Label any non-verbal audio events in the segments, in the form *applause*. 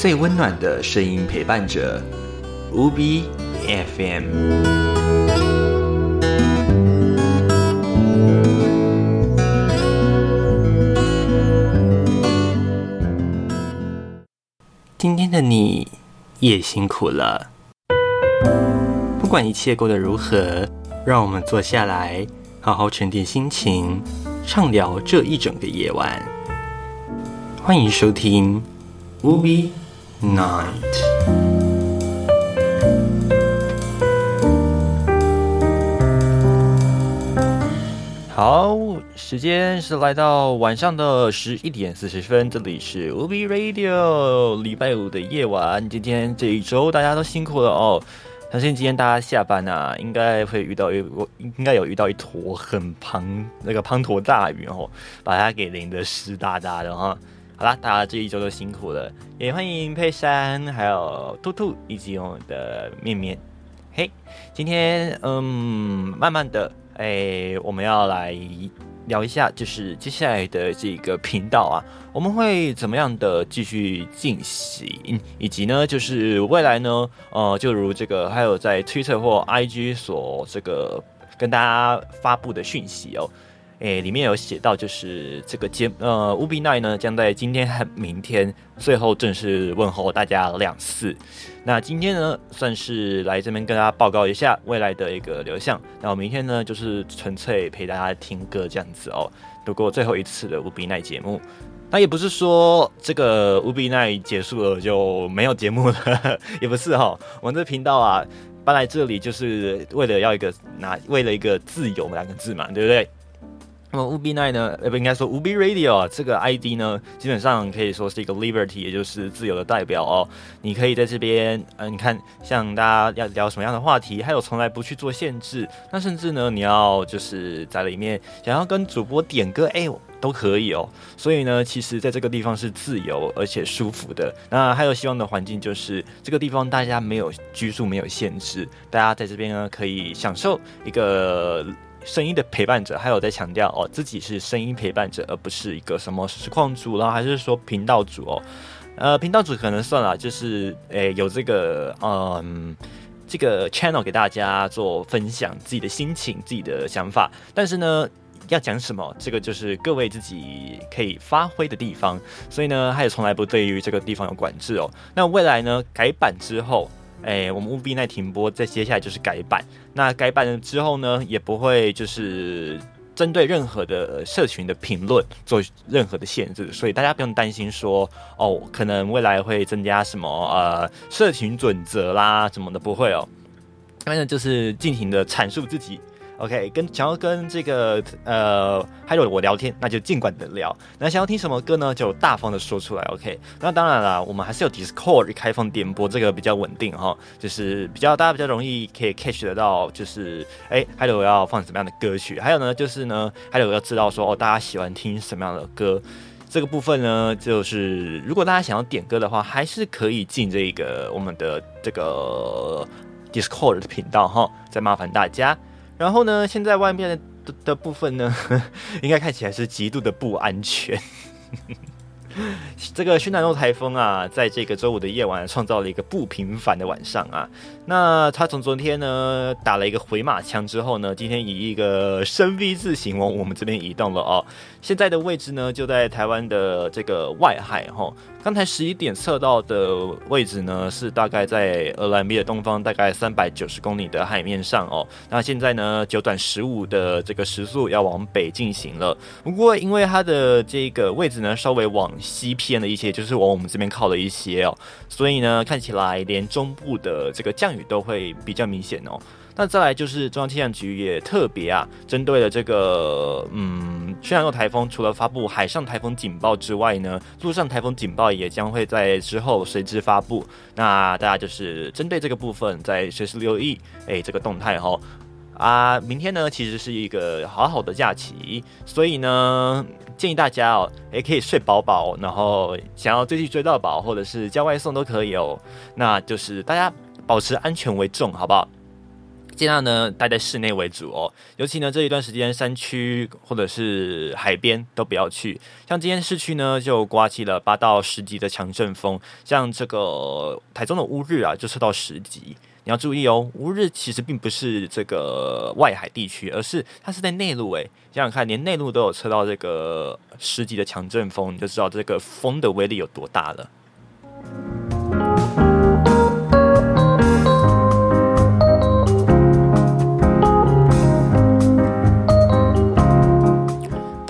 最温暖的声音陪伴着无比 FM。今天的你也辛苦了，不管一切过得如何，让我们坐下来，好好沉淀心情，畅聊这一整个夜晚。欢迎收听《Ubi Night》。好，时间是来到晚上的十一点四十分，这里是 UB Radio，礼拜五的夜晚。今天这一周大家都辛苦了哦。相信今天大家下班啊，应该会遇到一应该有遇到一坨很滂那个滂沱大雨哦，把它给淋得湿哒哒的哈。好啦，大家这一周都辛苦了，也欢迎佩珊、还有兔兔以及我们的面面。嘿，今天嗯，慢慢的。哎，我们要来聊一下，就是接下来的这个频道啊，我们会怎么样的继续进行，以及呢，就是未来呢，呃，就如这个还有在 Twitter 或 IG 所这个跟大家发布的讯息哦。诶，里面有写到，就是这个节呃乌比奈呢，将在今天和明天最后正式问候大家两次。那今天呢，算是来这边跟大家报告一下未来的一个流向。那我明天呢，就是纯粹陪大家听歌这样子哦，度过最后一次的乌比奈节目。那也不是说这个乌比奈结束了就没有节目了，*laughs* 也不是哈。我们这频道啊，搬来这里就是为了要一个拿，为了一个自由两个字嘛，对不对？那么 Ubi Night 呢？呃，不应该说 Ubi Radio 啊，这个 ID 呢，基本上可以说是一个 Liberty，也就是自由的代表哦。你可以在这边，嗯，你看，像大家要聊什么样的话题，还有从来不去做限制。那甚至呢，你要就是在里面想要跟主播点歌，哎，都可以哦。所以呢，其实在这个地方是自由而且舒服的。那还有希望的环境就是这个地方大家没有拘束，没有限制，大家在这边呢可以享受一个。声音的陪伴者，还有在强调哦，自己是声音陪伴者，而不是一个什么实况主啦，还是说频道主哦？呃，频道主可能算了，就是诶，有这个嗯，这个 channel 给大家做分享自己的心情、自己的想法。但是呢，要讲什么，这个就是各位自己可以发挥的地方。所以呢，他也从来不对于这个地方有管制哦。那未来呢，改版之后。哎，我们务必在停播，再接下来就是改版。那改版了之后呢，也不会就是针对任何的社群的评论做任何的限制，所以大家不用担心说哦，可能未来会增加什么呃社群准则啦什么的，不会哦。反正就是尽情的阐述自己。OK，跟想要跟这个呃，还有我聊天，那就尽管的聊。那想要听什么歌呢？就大方的说出来。OK，那当然了，我们还是有 Discord 开放点播，这个比较稳定哈，就是比较大家比较容易可以 catch 得到，就是哎，还有要放什么样的歌曲？还有呢，就是呢，还有要知道说哦，大家喜欢听什么样的歌？这个部分呢，就是如果大家想要点歌的话，还是可以进这个我们的这个 Discord 的频道哈，再麻烦大家。然后呢？现在外面的的部分呢，*laughs* 应该看起来是极度的不安全。*laughs* 这个轩南诺台风啊，在这个周五的夜晚创造了一个不平凡的晚上啊。那他从昨天呢打了一个回马枪之后呢，今天以一个深 V 字形往我们这边移动了哦。现在的位置呢就在台湾的这个外海哈。刚才十一点测到的位置呢是大概在俄兰比的东方，大概三百九十公里的海面上哦。那现在呢九短十五的这个时速要往北进行了。不过因为它的这个位置呢稍微往西偏了一些，就是往我们这边靠了一些哦，所以呢看起来连中部的这个降雨都会比较明显哦。那再来就是中央气象局也特别啊，针对了这个嗯，轩然诺台风，除了发布海上台风警报之外呢，陆上台风警报也将会在之后随之发布。那大家就是针对这个部分，在随时留意哎这个动态哈。啊，明天呢其实是一个好好的假期，所以呢建议大家哦，也可以睡饱饱，然后想要追剧追到饱，或者是叫外送都可以哦。那就是大家保持安全为重，好不好？尽量呢待在室内为主哦，尤其呢这一段时间山区或者是海边都不要去。像今天市区呢就刮起了八到十级的强阵风，像这个台中的乌日啊就测到十级。你要注意哦，乌日其实并不是这个外海地区，而是它是在内陆诶。想想看，连内陆都有测到这个十级的强阵风，你就知道这个风的威力有多大了。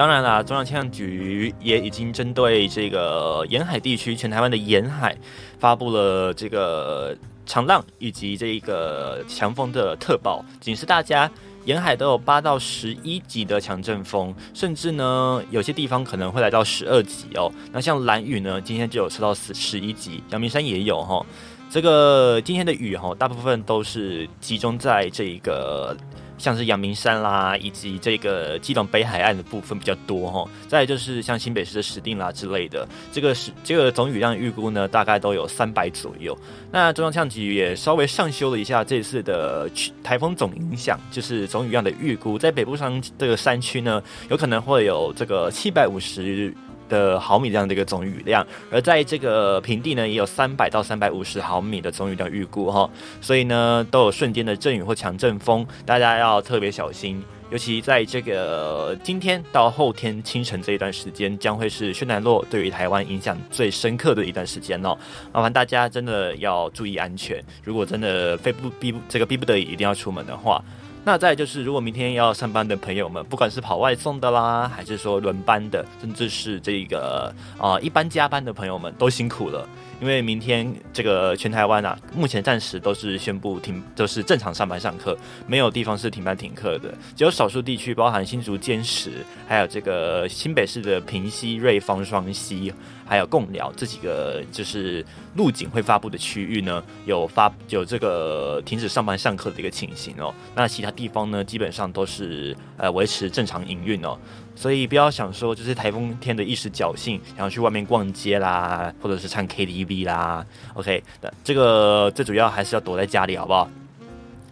当然啦，中央气象局也已经针对这个沿海地区，全台湾的沿海发布了这个长浪以及这一个强风的特报，警示大家沿海都有八到十一级的强阵风，甚至呢有些地方可能会来到十二级哦。那像蓝雨呢，今天就有测到十十一级，阳明山也有哈。这个今天的雨哈，大部分都是集中在这一个。像是阳明山啦，以及这个基隆北海岸的部分比较多哈。再就是像新北市的石碇啦之类的，这个是这个总雨量预估呢，大概都有三百左右。那中央气象局也稍微上修了一下这次的台风总影响，就是总雨量的预估，在北部上这个山区呢，有可能会有这个七百五十。的毫米这样的一个总雨量，而在这个平地呢，也有三百到三百五十毫米的总雨量预估哈，所以呢，都有瞬间的阵雨或强阵风，大家要特别小心。尤其在这个今天到后天清晨这一段时间，将会是轩南洛对于台湾影响最深刻的一段时间哦。麻烦大家真的要注意安全，如果真的非不逼这个逼不得已一定要出门的话。那再就是，如果明天要上班的朋友们，不管是跑外送的啦，还是说轮班的，甚至是这个啊一般加班的朋友们，都辛苦了。因为明天这个全台湾啊，目前暂时都是宣布停，都是正常上班上课，没有地方是停班停课的。只有少数地区，包含新竹坚实，还有这个新北市的平溪、瑞芳、双溪，还有贡寮这几个就是路警会发布的区域呢，有发有这个停止上班上课的一个情形哦。那其他地方呢，基本上都是呃维持正常营运哦。所以不要想说，就是台风天的一时侥幸，想要去外面逛街啦，或者是唱 KTV 啦。OK，那这个最主要还是要躲在家里，好不好？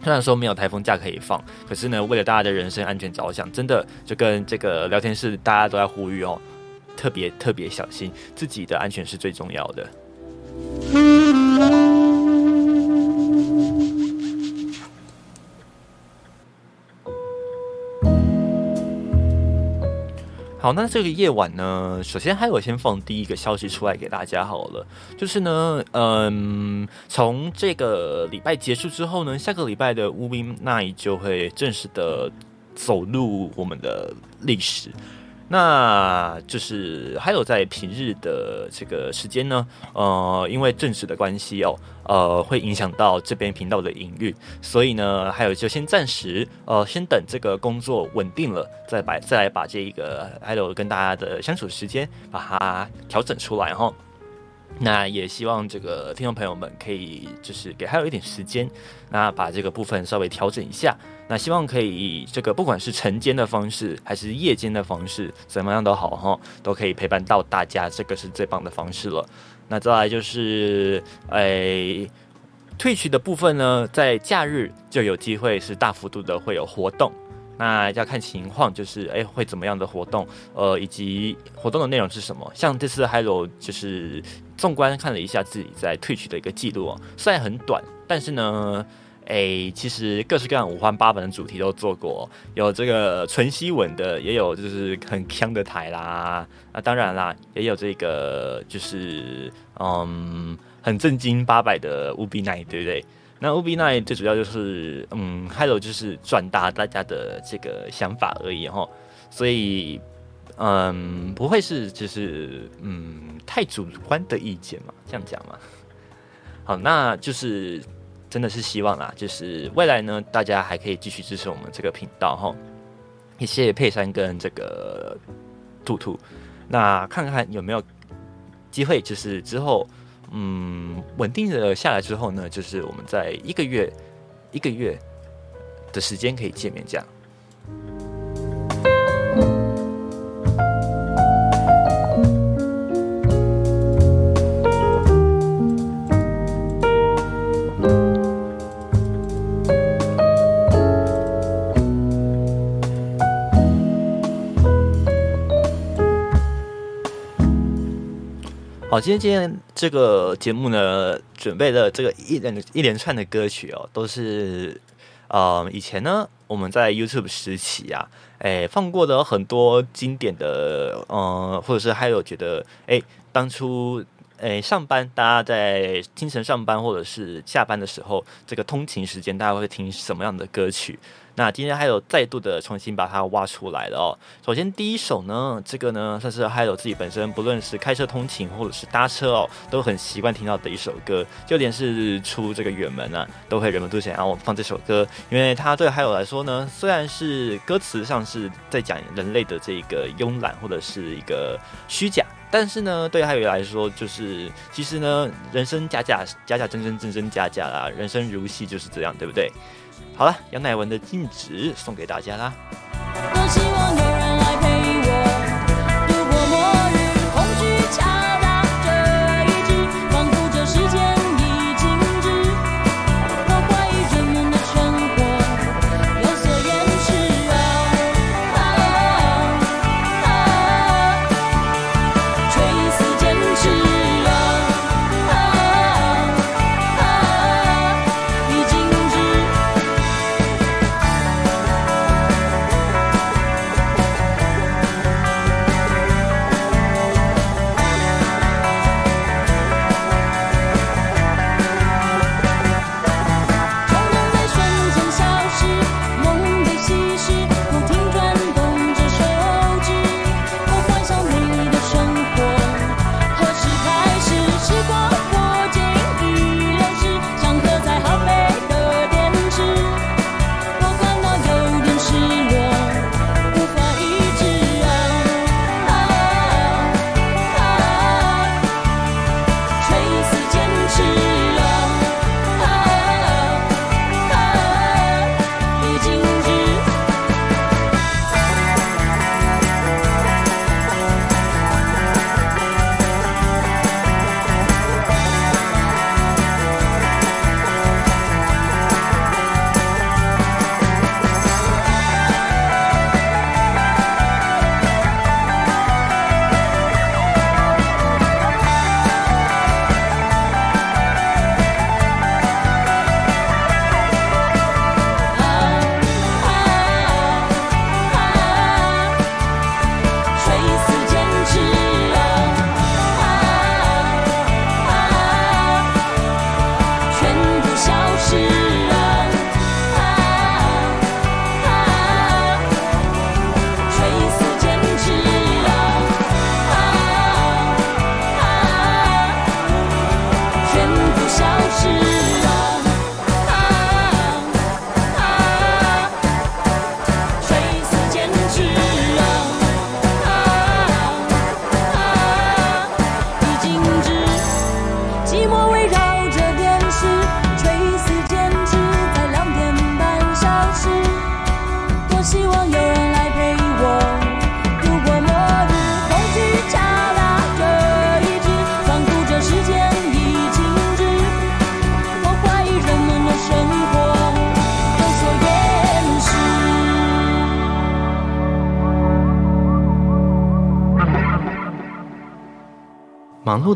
虽然说没有台风假可以放，可是呢，为了大家的人身安全着想，真的就跟这个聊天室大家都在呼吁哦，特别特别小心，自己的安全是最重要的。好，那这个夜晚呢，首先还有先放第一个消息出来给大家好了，就是呢，嗯，从这个礼拜结束之后呢，下个礼拜的乌冰奈就会正式的走入我们的历史。那就是还有在平日的这个时间呢，呃，因为正式的关系哦，呃，会影响到这边频道的营运，所以呢，还有就先暂时，呃，先等这个工作稳定了，再把再来把这一个 Hello 跟大家的相处时间把它调整出来哈。那也希望这个听众朋友们可以就是给还有一点时间，那把这个部分稍微调整一下。那希望可以这个不管是晨间的方式还是夜间的方式，怎么样都好哈，都可以陪伴到大家，这个是最棒的方式了。那再来就是诶，退去的部分呢，在假日就有机会是大幅度的会有活动。那要看情况，就是诶会怎么样的活动，呃，以及活动的内容是什么。像这次还有就是纵观看了一下自己在退去的一个记录哦，虽然很短，但是呢。哎，其实各式各样五花八门的主题都做过，有这个纯西文的，也有就是很腔的台啦。啊，当然啦，也有这个就是嗯很震惊八百的乌比奈，对不对？那乌比奈最主要就是嗯，还有就是转达大家的这个想法而已哈。所以嗯，不会是就是嗯太主观的意见嘛？这样讲嘛？好，那就是。真的是希望啦，就是未来呢，大家还可以继续支持我们这个频道哈。也谢谢佩珊跟这个兔兔，那看看有没有机会，就是之后嗯稳定的下来之后呢，就是我们在一个月一个月的时间可以见面这样。今天今天这个节目呢，准备了这个一连一连串的歌曲哦，都是呃以前呢我们在 YouTube 时期啊，哎放过的很多经典的，嗯，或者是还有觉得哎当初。诶，上班大家在清晨上班或者是下班的时候，这个通勤时间大家会听什么样的歌曲？那今天还有再度的重新把它挖出来了哦。首先第一首呢，这个呢算是还有自己本身不论是开车通勤或者是搭车哦，都很习惯听到的一首歌。就连是出这个远门啊，都会忍不住想要放这首歌，因为它对还有来说呢，虽然是歌词上是在讲人类的这个慵懒或者是一个虚假。但是呢，对还有来说，就是其实呢，人生假假假假真真真真假假啦，人生如戏就是这样，对不对？好了，杨乃文的《静止》送给大家啦。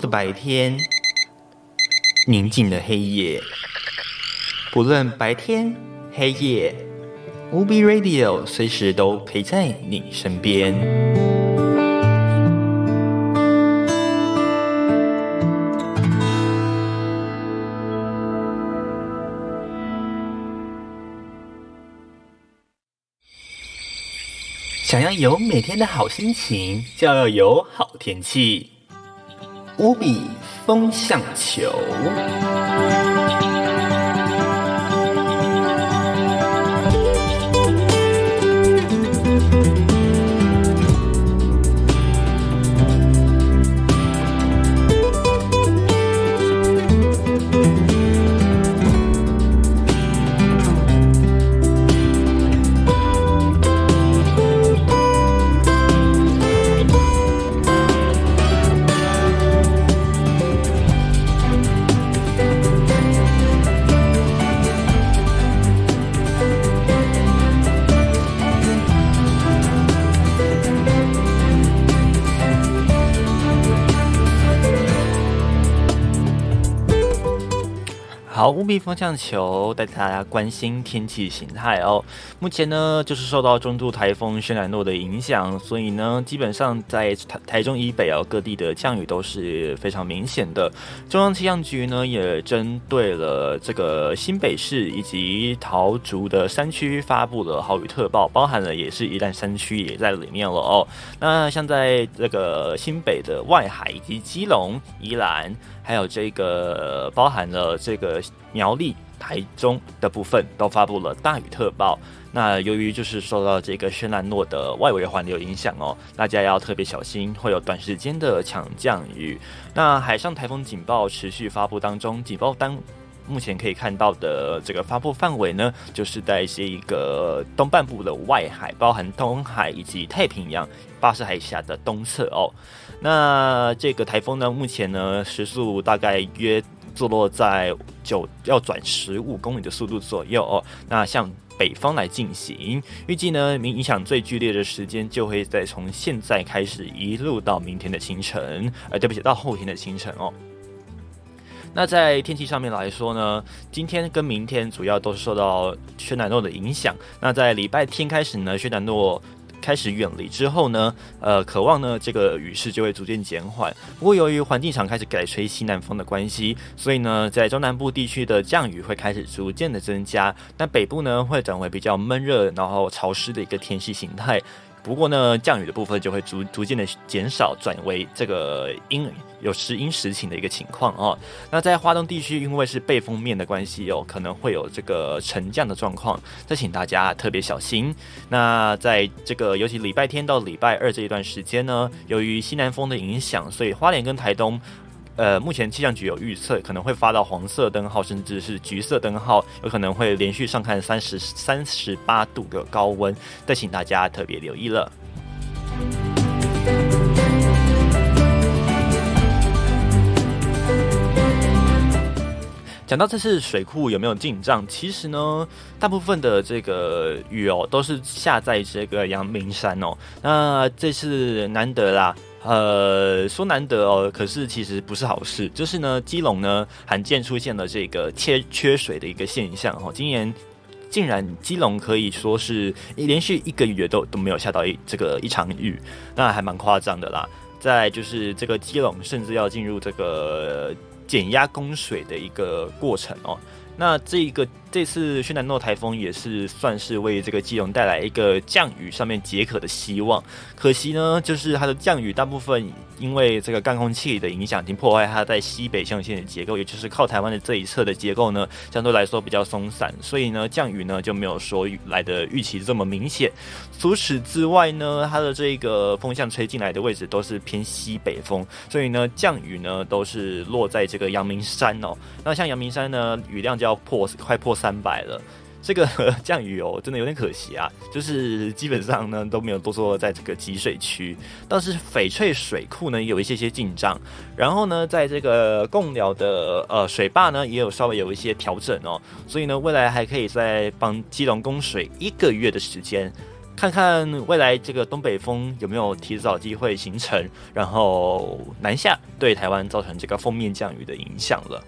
的白天，宁静的黑夜。不论白天黑夜，UB Radio 随时都陪在你身边。想要有每天的好心情，就要有好天气。无比风向球。好，务必风向球带大家关心天气形态哦。目前呢，就是受到中度台风轩岚诺的影响，所以呢，基本上在台台中以北哦，各地的降雨都是非常明显的。中央气象局呢，也针对了这个新北市以及桃竹的山区发布了豪雨特报，包含了也是宜兰山区也在里面了哦。那像在这个新北的外海以及基隆、宜兰。还有这个包含了这个苗栗、台中的部分都发布了大雨特报。那由于就是受到这个轩岚诺的外围环流影响哦，大家要特别小心，会有短时间的强降雨。那海上台风警报持续发布当中，警报单目前可以看到的这个发布范围呢，就是在一些一个东半部的外海，包含东海以及太平洋、巴士海峡的东侧哦。那这个台风呢，目前呢时速大概约坐落在九要转十五公里的速度左右哦。那向北方来进行，预计呢影响最剧烈的时间就会在从现在开始一路到明天的清晨，呃，对不起，到后天的清晨哦。那在天气上面来说呢，今天跟明天主要都是受到轩南诺的影响。那在礼拜天开始呢，轩南诺。开始远离之后呢，呃，渴望呢这个雨势就会逐渐减缓。不过由于环境场开始改吹西南风的关系，所以呢，在中南部地区的降雨会开始逐渐的增加。但北部呢会转为比较闷热，然后潮湿的一个天气形态。不过呢，降雨的部分就会逐逐渐的减少，转为这个阴有时阴时晴的一个情况哦。那在华东地区，因为是背风面的关系哦，可能会有这个沉降的状况，这请大家特别小心。那在这个尤其礼拜天到礼拜二这一段时间呢，由于西南风的影响，所以花莲跟台东。呃，目前气象局有预测，可能会发到黄色灯号，甚至是橘色灯号，有可能会连续上看三十三十八度的高温，再请大家特别留意了。讲到这次水库有没有进账，其实呢，大部分的这个雨哦，都是下在这个阳明山哦，那这次难得啦。呃，说难得哦，可是其实不是好事。就是呢，基隆呢罕见出现了这个缺缺水的一个现象哦。今年竟然基隆可以说是连续一个月都都没有下到一这个一场雨，那还蛮夸张的啦。再就是这个基隆甚至要进入这个减压供水的一个过程哦。那这一个。这次轩南诺台风也是算是为这个基隆带来一个降雨上面解渴的希望。可惜呢，就是它的降雨大部分因为这个干空气的影响，已经破坏它在西北象限的结构，也就是靠台湾的这一侧的结构呢，相对来说比较松散，所以呢，降雨呢就没有说来的预期这么明显。除此之外呢，它的这个风向吹进来的位置都是偏西北风，所以呢，降雨呢都是落在这个阳明山哦。那像阳明山呢，雨量就要破快破。三百了，这个 *laughs* 降雨哦，真的有点可惜啊。就是基本上呢都没有多说在这个集水区，倒是翡翠水库呢有一些些进账，然后呢在这个贡寮的呃水坝呢也有稍微有一些调整哦，所以呢未来还可以再帮基隆供水一个月的时间，看看未来这个东北风有没有提早机会形成，然后南下对台湾造成这个封面降雨的影响了。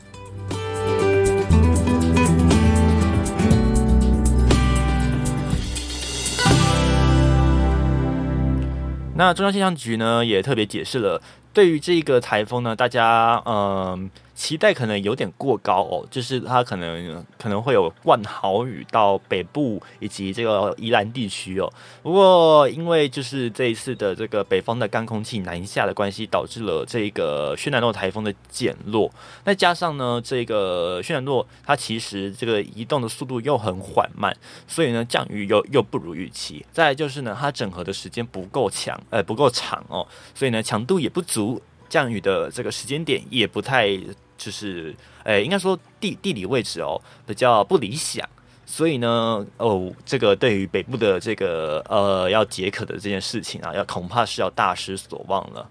那中央气象局呢，也特别解释了，对于这个台风呢，大家嗯。期待可能有点过高哦，就是它可能可能会有灌豪雨到北部以及这个宜兰地区哦。不过因为就是这一次的这个北方的干空气南下的关系，导致了这个轩南诺台风的减弱。再加上呢，这个轩南诺它其实这个移动的速度又很缓慢，所以呢降雨又又不如预期。再就是呢，它整合的时间不够强，呃不够长哦，所以呢强度也不足，降雨的这个时间点也不太。就是，诶，应该说地地理位置哦比较不理想，所以呢，哦，这个对于北部的这个呃要解渴的这件事情啊，要恐怕是要大失所望了。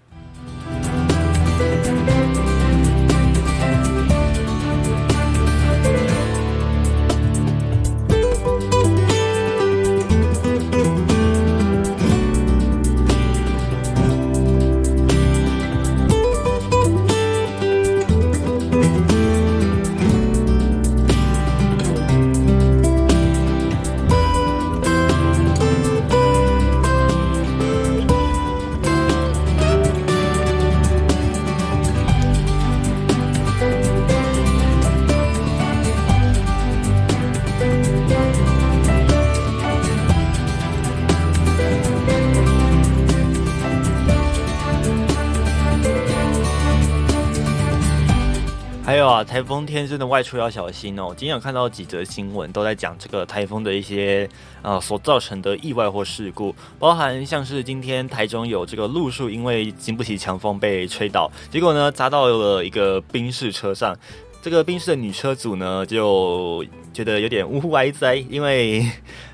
天真的外出要小心哦。今天有看到几则新闻，都在讲这个台风的一些呃所造成的意外或事故，包含像是今天台中有这个路树因为经不起强风被吹倒，结果呢砸到了一个宾士车上。这个宾士的女车主呢就觉得有点呜呼哀哉，因为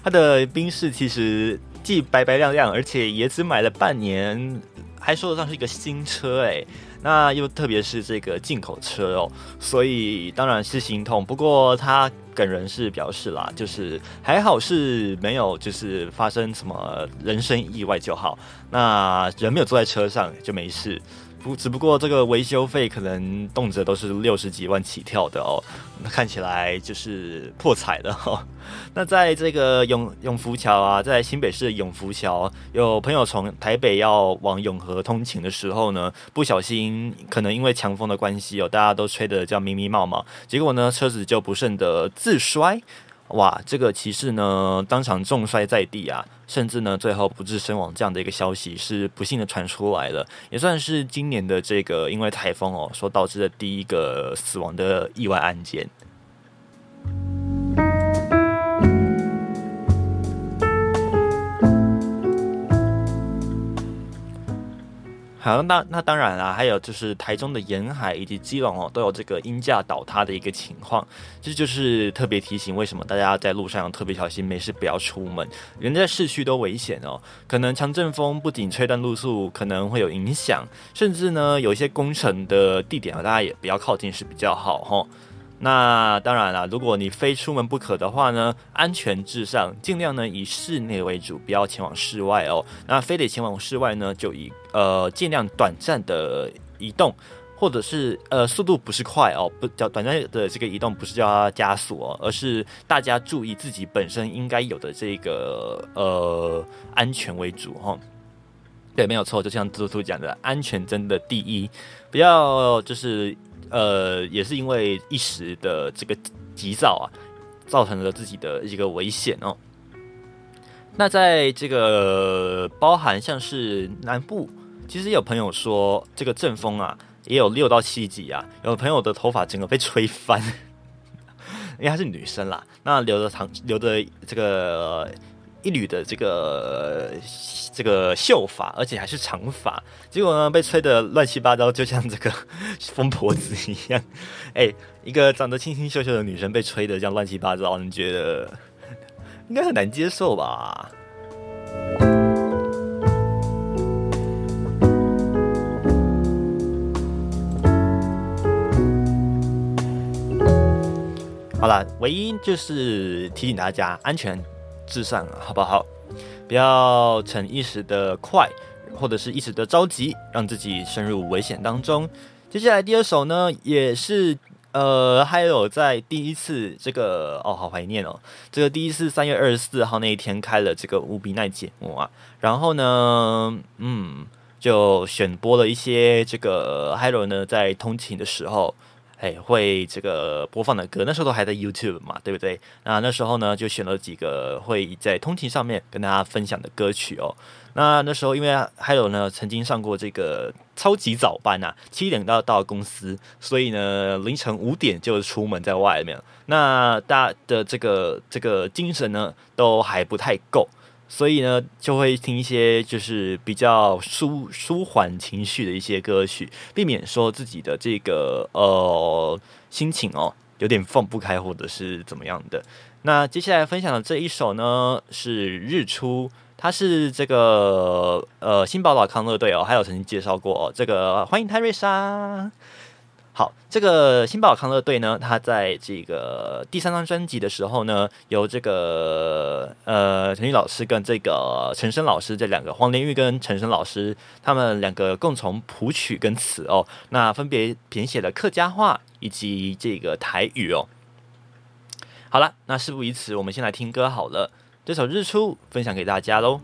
她的宾士其实既白白亮亮，而且也只买了半年，还说得上是一个新车哎。那又特别是这个进口车哦，所以当然是心痛。不过他本人是表示啦，就是还好是没有就是发生什么人身意外就好，那人没有坐在车上就没事。不，只不过这个维修费可能动辄都是六十几万起跳的哦，看起来就是破彩的哈。*laughs* 那在这个永永福桥啊，在新北市的永福桥，有朋友从台北要往永和通勤的时候呢，不小心可能因为强风的关系哦，大家都吹得叫迷迷冒冒，结果呢车子就不慎的自摔。哇，这个骑士呢当场重摔在地啊，甚至呢最后不治身亡，这样的一个消息是不幸的传出来了，也算是今年的这个因为台风哦所导致的第一个死亡的意外案件。好，那那当然啦，还有就是台中的沿海以及基隆哦，都有这个因架倒塌的一个情况，这就是特别提醒，为什么大家在路上要特别小心，没事不要出门，人在市区都危险哦，可能强阵风不仅吹断路速，可能会有影响，甚至呢有一些工程的地点啊，大家也不要靠近是比较好哈。那当然了，如果你非出门不可的话呢，安全至上，尽量呢以室内为主，不要前往室外哦。那非得前往室外呢，就以呃尽量短暂的移动，或者是呃速度不是快哦，不叫短暂的这个移动不是叫它加速哦，而是大家注意自己本身应该有的这个呃安全为主哈。对，没有错，就像猪猪讲的，安全真的第一，不要就是。呃，也是因为一时的这个急躁啊，造成了自己的一个危险哦。那在这个包含像是南部，其实有朋友说这个阵风啊，也有六到七级啊。有朋友的头发整个被吹翻，*laughs* 因为她是女生啦，那留着长留着这个。一缕的这个这个秀发，而且还是长发，结果呢被吹得乱七八糟，就像这个疯婆子一样。哎，一个长得清清秀秀的女生被吹得这样乱七八糟，你觉得应该很难接受吧？好了，唯一就是提醒大家安全。至上，好不好？不要逞一时的快，或者是一时的着急，让自己深入危险当中。接下来第二首呢，也是呃，还有在第一次这个哦，好怀念哦，这个第一次三月二十四号那一天开了这个无比奈节目啊，然后呢，嗯，就选播了一些这个 Hello 呢，在通勤的时候。哎，会这个播放的歌，那时候都还在 YouTube 嘛，对不对？那那时候呢，就选了几个会在通勤上面跟大家分享的歌曲哦。那那时候因为还有呢，曾经上过这个超级早班啊，七点到到公司，所以呢凌晨五点就出门在外面。那大家的这个这个精神呢，都还不太够。所以呢，就会听一些就是比较舒舒缓情绪的一些歌曲，避免说自己的这个呃心情哦有点放不开或者是怎么样的。那接下来分享的这一首呢是《日出》，它是这个呃新宝岛康乐队哦，还有曾经介绍过哦，这个欢迎泰瑞莎。好，这个新宝康乐队呢，他在这个第三张专辑的时候呢，由这个呃陈玉老师跟这个陈升老师这两个黄连玉跟陈升老师，他们两个共同谱曲跟词哦，那分别填写了客家话以及这个台语哦。好了，那事不宜迟，我们先来听歌好了，这首《日出》分享给大家喽。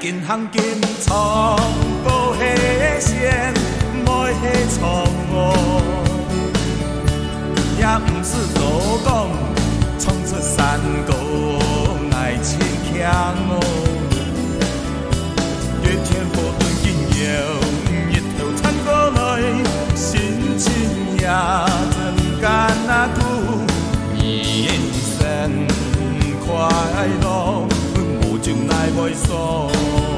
健行金创，无牺牲，无牺错误，也毋是多讲，冲出山谷爱逞强哦。月天火顿紧要，日头撑过来，心情也真干那久，人生快乐乐。无情来袂爽。我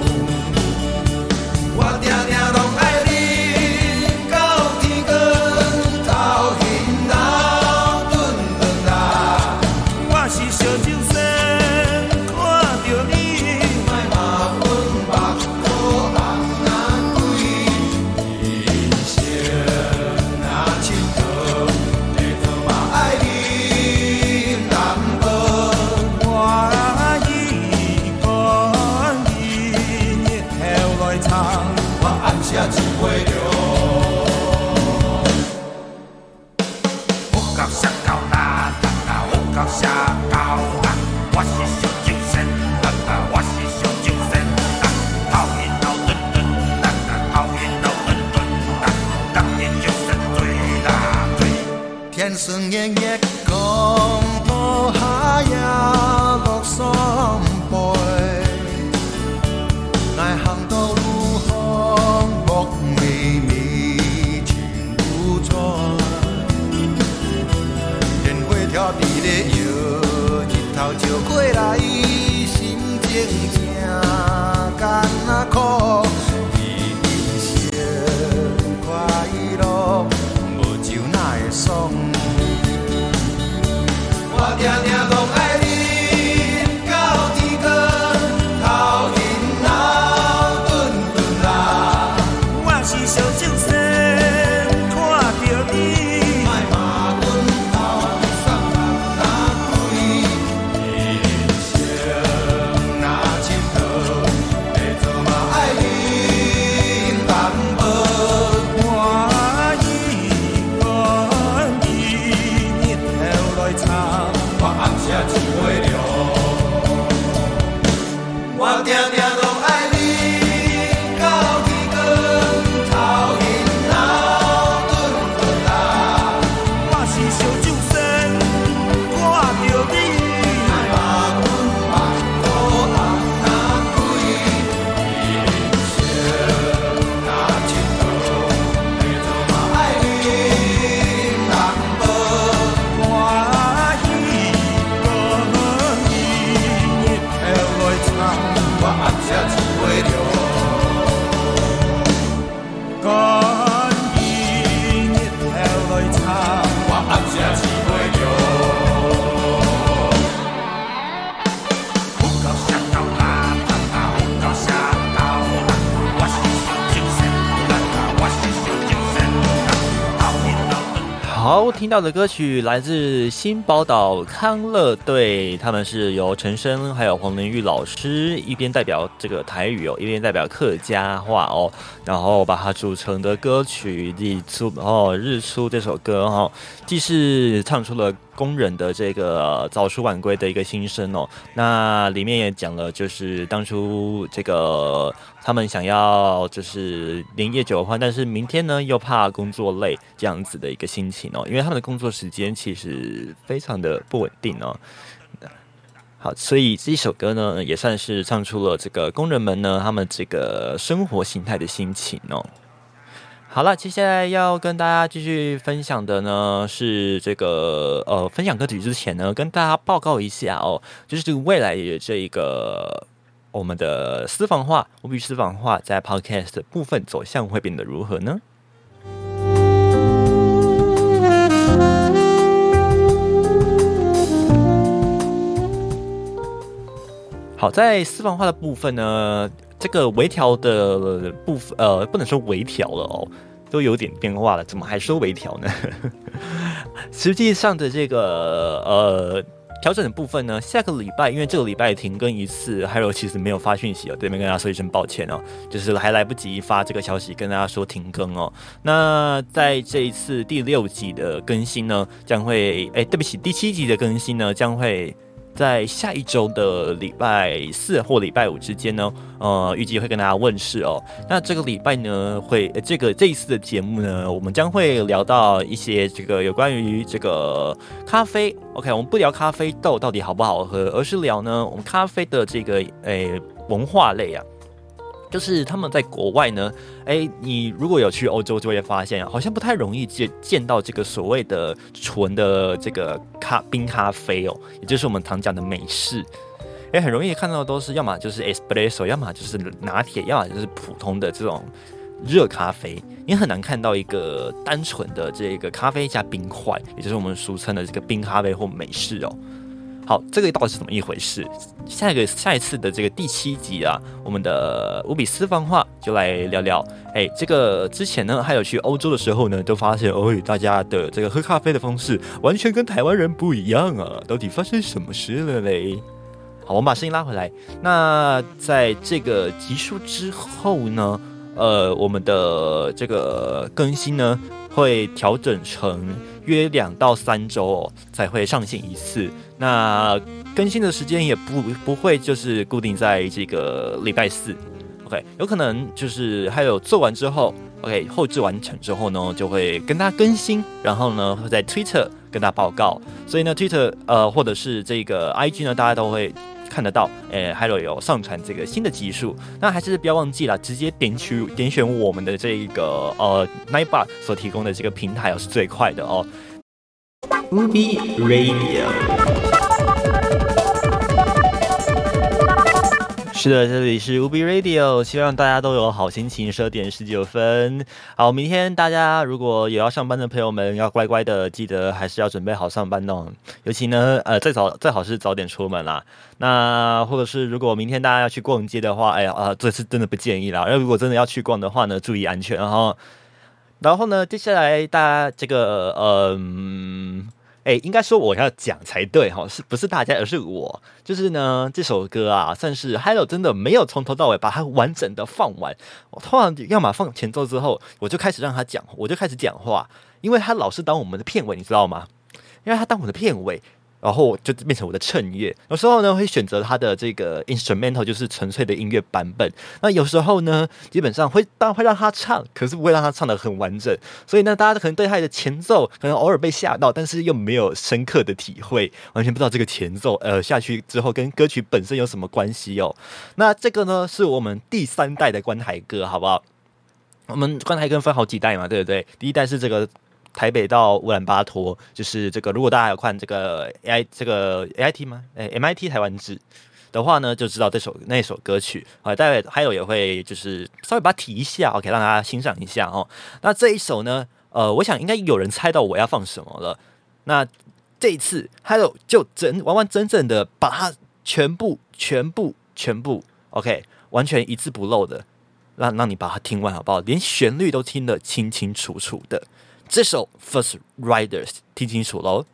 听到的歌曲来自新宝岛康乐队，他们是由陈升还有黄连玉老师一边代表这个台语哦，一边代表客家话哦，然后把它组成的歌曲《日出》哦，《日出》这首歌哈、哦，既是唱出了工人的这个早出晚归的一个心声哦，那里面也讲了，就是当初这个他们想要就是连夜酒欢，但是明天呢又怕工作累这样子的一个心情哦，因为他们的工作时间其实非常的不稳定哦。好，所以这首歌呢，也算是唱出了这个工人们呢他们这个生活形态的心情哦。好了，接下来要跟大家继续分享的呢是这个呃，分享歌曲之前呢，跟大家报告一下哦，就是这个未来的这一个我们的私房话，我比私房话在 Podcast 部分走向会变得如何呢？好，在私房话的部分呢，这个微调的部分，呃，不能说微调了哦，都有点变化了，怎么还说微调呢？*laughs* 实际上的这个呃调整的部分呢，下个礼拜因为这个礼拜停更一次，还有其实没有发讯息哦，这边跟大家说一声抱歉哦，就是还来不及发这个消息跟大家说停更哦。那在这一次第六集的更新呢，将会哎，对不起，第七集的更新呢，将会。在下一周的礼拜四或礼拜五之间呢，呃，预计会跟大家问世哦。那这个礼拜呢，会这个这一次的节目呢，我们将会聊到一些这个有关于这个咖啡。OK，我们不聊咖啡豆到底好不好喝，而是聊呢我们咖啡的这个诶文化类啊。就是他们在国外呢，哎，你如果有去欧洲，就会发现好像不太容易见见到这个所谓的纯的这个咖冰咖啡哦，也就是我们常讲的美式，哎，很容易看到都是要么就是 espresso，要么就是拿铁，要么就是普通的这种热咖啡，你很难看到一个单纯的这个咖啡加冰块，也就是我们俗称的这个冰咖啡或美式哦。好，这个到底是怎么一回事？下一个下一次的这个第七集啊，我们的无比私房话就来聊聊。哎，这个之前呢，还有去欧洲的时候呢，都发现哦，大家的这个喝咖啡的方式完全跟台湾人不一样啊！到底发生什么事了嘞？好，我们把声音拉回来。那在这个集数之后呢，呃，我们的这个更新呢，会调整成约两到三周哦，才会上线一次。那更新的时间也不不会就是固定在这个礼拜四，OK，有可能就是还有做完之后，OK，后置完成之后呢，就会跟大家更新，然后呢会在 Twitter 跟大家报告，所以呢 Twitter 呃或者是这个 IG 呢，大家都会看得到，诶，还有有上传这个新的集数，那还是不要忘记了，直接点取点选我们的这一个呃 Nightbar 所提供的这个平台哦，是最快的哦。Ubi Radio。是的，这里是 UB Radio，希望大家都有好心情。十二点十九分，好，明天大家如果有要上班的朋友们，要乖乖的，记得还是要准备好上班哦。尤其呢，呃，最早最好是早点出门啦。那或者是如果明天大家要去逛街的话，哎呀啊，这次真的不建议啦。如果真的要去逛的话呢，注意安全哈。然后呢，接下来大家这个，嗯。哎，应该说我要讲才对哈，是不是大家，而是我？就是呢，这首歌啊，算是 Hello 真的没有从头到尾把它完整的放完。我突然要么放前奏之后，我就开始让他讲，我就开始讲话，因为他老是当我们的片尾，你知道吗？因为他当我的片尾。然后就变成我的衬乐，有时候呢会选择它的这个 instrumental，就是纯粹的音乐版本。那有时候呢，基本上会当会让他唱，可是不会让他唱的很完整。所以呢，大家可能对他的前奏可能偶尔被吓到，但是又没有深刻的体会，完全不知道这个前奏呃下去之后跟歌曲本身有什么关系哦。那这个呢是我们第三代的关台歌，好不好？我们关台歌分好几代嘛，对不对？第一代是这个。台北到乌兰巴托，就是这个。如果大家有看这个 AI 这个 AIT 吗？诶，MIT 台湾制的话呢，就知道这首那首歌曲啊。待会还有也会就是稍微把它提一下，OK，让大家欣赏一下哦。那这一首呢，呃，我想应该有人猜到我要放什么了。那这一次还有就整完完整整的把它全部、全部、全部 OK，完全一字不漏的让让你把它听完好不好？连旋律都听得清清楚楚的。这首《First Riders》听清楚喽。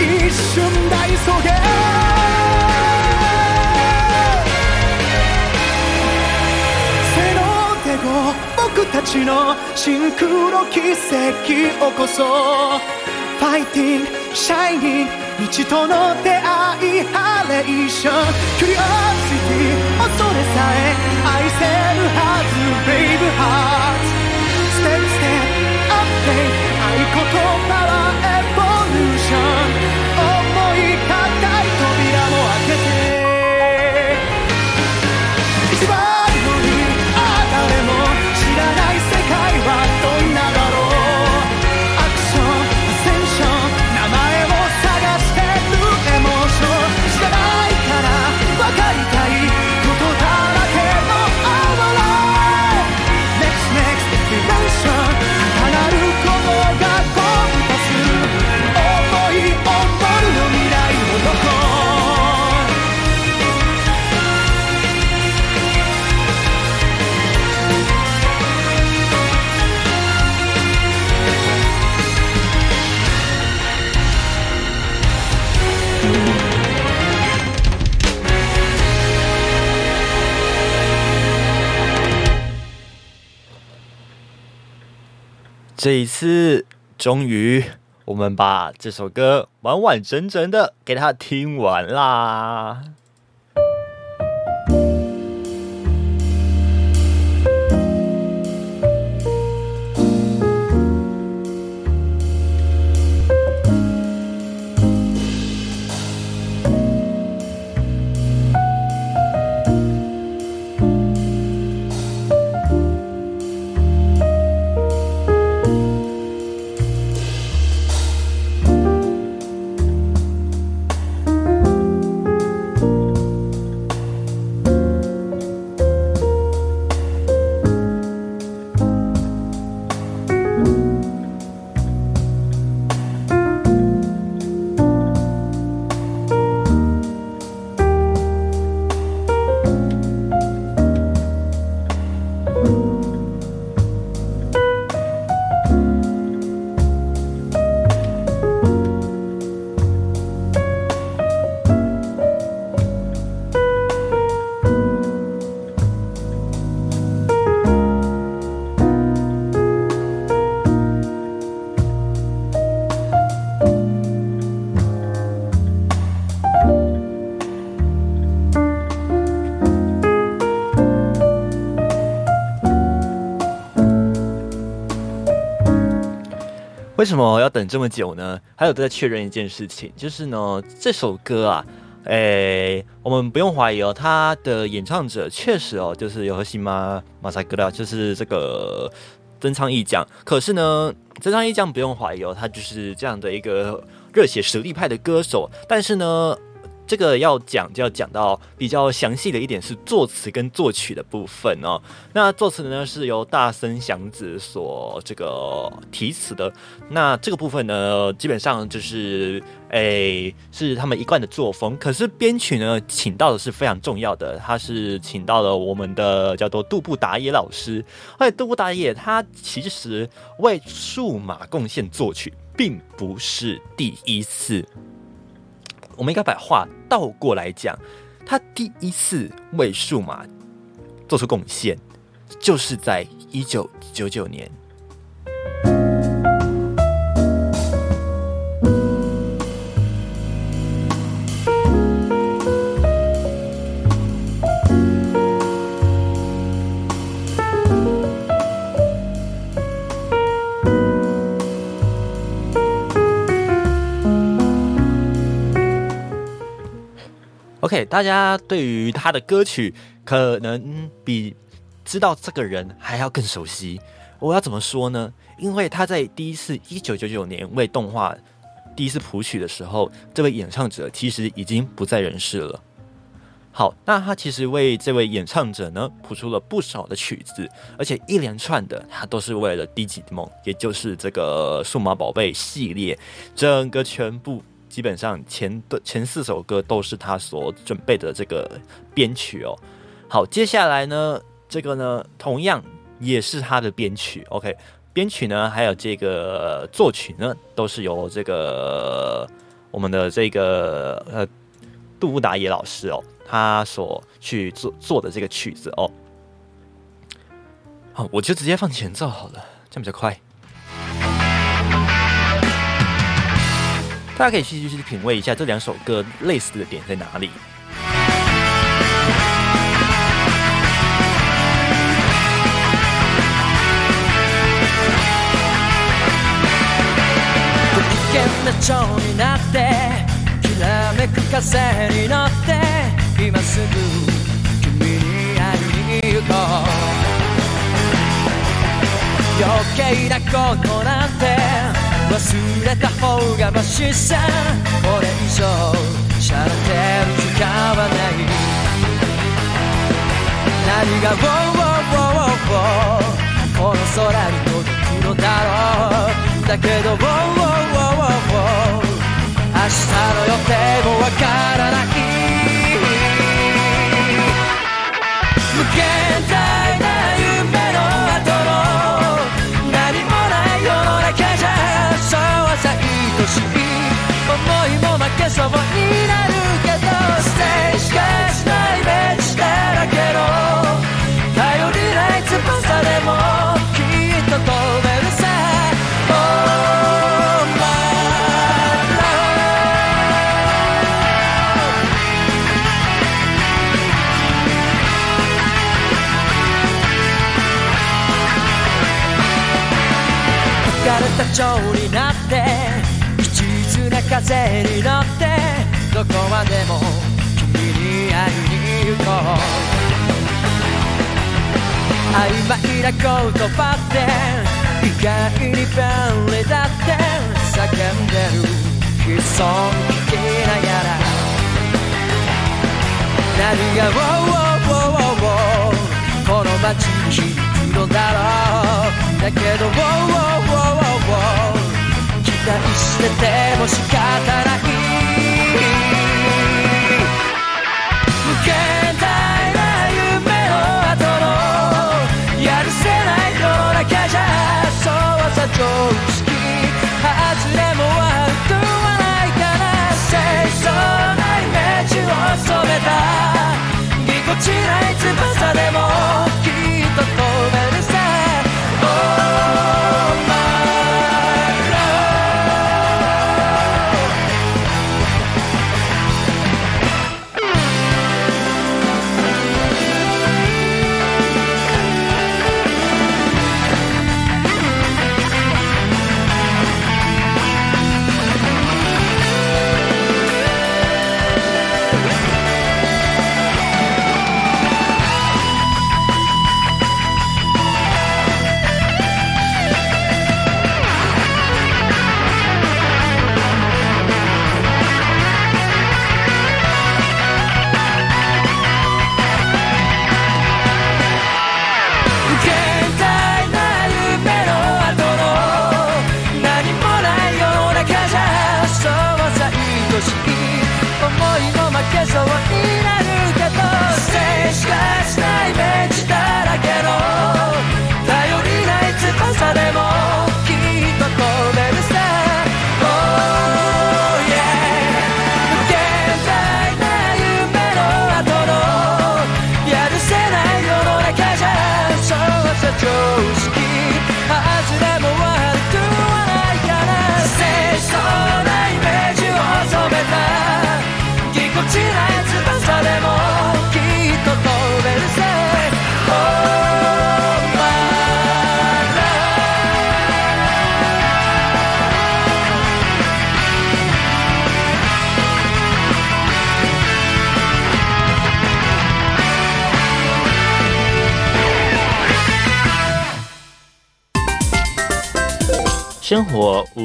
一瞬大急げ。背の手を僕たちの真空の奇跡起こそう。ファイティングシャイニングとの出会いハレーション。キュリオシティ恐れさえ愛せるはず。ベイブハーツステップステップアップデイト合言葉はエボリューション。这一次终于我们把这首歌完完整整的给它听完啦。为什么要等这么久呢？还有在确认一件事情，就是呢，这首歌啊，诶，我们不用怀疑哦，他的演唱者确实哦，就是有和新妈马赛格拉，就是这个真唱一将。可是呢，真唱一将不用怀疑哦，他就是这样的一个热血实力派的歌手。但是呢。这个要讲就要讲到比较详细的一点是作词跟作曲的部分哦。那作词呢是由大森祥子所这个题词的。那这个部分呢，基本上就是诶是他们一贯的作风。可是编曲呢，请到的是非常重要的，他是请到了我们的叫做杜布达野老师。而且杜布达野他其实为数码贡献作曲，并不是第一次。我们应该把话倒过来讲，他第一次为数码做出贡献，就是在一九九九年。OK，大家对于他的歌曲可能比知道这个人还要更熟悉。我要怎么说呢？因为他在第一次一九九九年为动画第一次谱曲的时候，这位演唱者其实已经不在人世了。好，那他其实为这位演唱者呢谱出了不少的曲子，而且一连串的他都是为了《低级梦》，也就是这个数码宝贝系列，整个全部基本上前的前四首歌都是他所准备的这个编曲哦。好，接下来呢，这个呢同样也是他的编曲，OK，编曲呢还有这个作曲呢都是由这个我们的这个呃杜达野老师哦，他所去做做的这个曲子哦。好，我就直接放前奏好了，这样比较快。大家可以继续去品味一下这两首歌类似的点在哪里。危険な蝶になってきらめく風に乗って今すぐ君に会いに行こう余計なことなんて 忘れた方がマシさこれ以上しゃれてる時間はない。何が「ウォーウォーウォーウォーこの空に届くのだろうだけど「ウォーウォーウォーウォー明日の予定もわからないいも負けそうになるけどステージがしないイメージだらけの頼りない翼でもきっと飛べるさ Oh my love 浮かれた蝶になって一途な風に乗ってどこまでも君に会いに行こう曖昧な言葉って意外に便利だって叫んでる。悲壮聞きながら。何が「ウォーウォーウォーウォーウォーこの街に響くのだろう。だけど「ウォーウォーウォーウォーウォー期待してても仕方ない。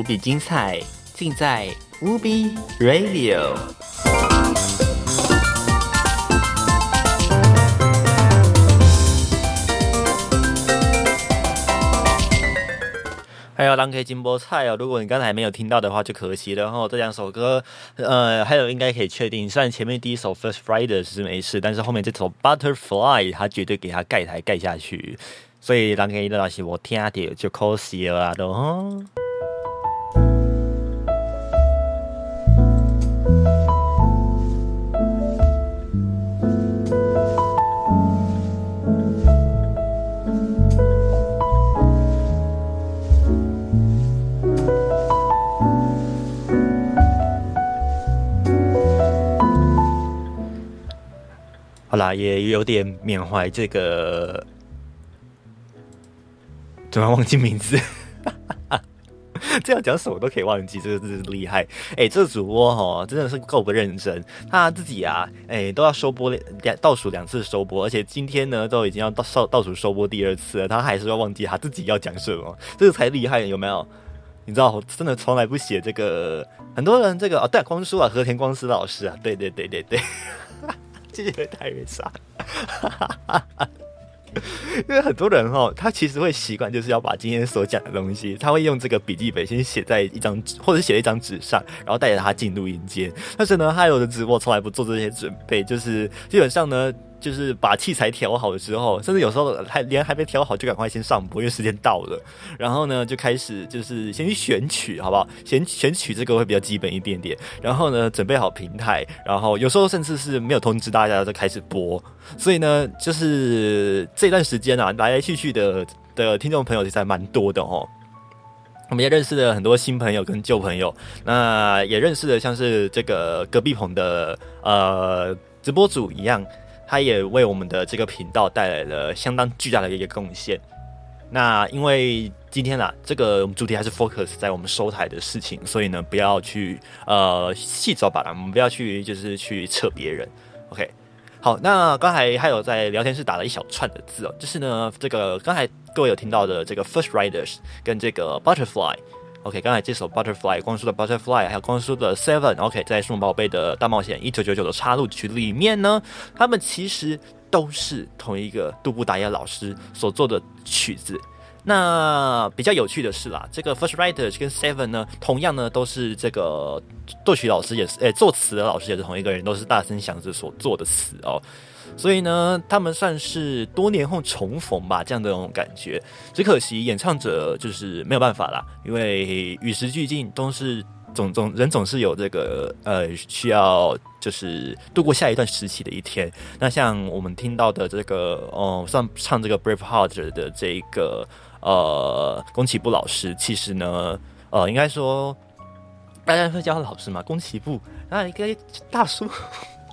比精彩，尽在 UB Radio。还有狼 K 金波菜哦，如果你刚才没有听到的话，就可惜了。然后这两首歌，呃，还有应该可以确定，虽然前面第一首 First Friday 是没事，但是后面这首 Butterfly 它绝对给它盖台盖下去。所以狼 K 的东西我听点就可惜了啊都好啦，也有点缅怀这个，怎么忘记名字？*laughs* 这样讲什么都可以忘记，这个真是厉害。哎、这个主播哈真的是够不认真，他自己啊，哎、都要收播两倒数两次收播，而且今天呢都已经要倒倒倒数收播第二次了，他还是要忘记他自己要讲什么，这个才厉害，有没有？你知道，我真的从来不写这个，很多人这个哦，对、光叔啊，和田光司老师啊，对对对对对。谢谢戴瑞莎，*laughs* 因为很多人哦，他其实会习惯就是要把今天所讲的东西，他会用这个笔记本先写在一张纸，或者写在一张纸上，然后带着他进录音间。但是呢，他有的直播从来不做这些准备，就是基本上呢。就是把器材调好了之后，甚至有时候还连还没调好就赶快先上播，因为时间到了。然后呢，就开始就是先去选曲，好不好？*laughs* 选选曲这个会比较基本一点点。然后呢，准备好平台，然后有时候甚至是没有通知大家就开始播。所以呢，就是这段时间啊，来来去去的的听众朋友其实还蛮多的哦。我们也认识了很多新朋友跟旧朋友，那也认识了像是这个隔壁棚的呃直播主一样。他也为我们的这个频道带来了相当巨大的一个贡献。那因为今天啦，这个主题还是 focus 在我们收台的事情，所以呢，不要去呃细找吧，我们不要去就是去扯别人。OK，好，那刚才还有在聊天室打了一小串的字哦，就是呢，这个刚才各位有听到的这个 First Riders 跟这个 Butterfly。OK，刚才这首 Butterfly 光叔的 Butterfly，还有光叔的 Seven，OK，、在数码宝贝的大冒险一九九九的插入曲里面呢，他们其实都是同一个杜布达耶老师所做的曲子。那比较有趣的是啦，这个 First Writer 跟 Seven 呢，同样呢都是这个作曲老师也是，诶、作词的老师也是同一个人，都是大森祥子所做的词哦。所以呢，他们算是多年后重逢吧，这样的那种感觉。只可惜演唱者就是没有办法啦，因为与时俱进，都是总总人总是有这个呃需要，就是度过下一段时期的一天。那像我们听到的这个哦，上唱这个 Brave Heart 的这个呃宫崎步老师，其实呢，呃，应该说大家会叫他老师嘛，宫崎步，那一个大叔。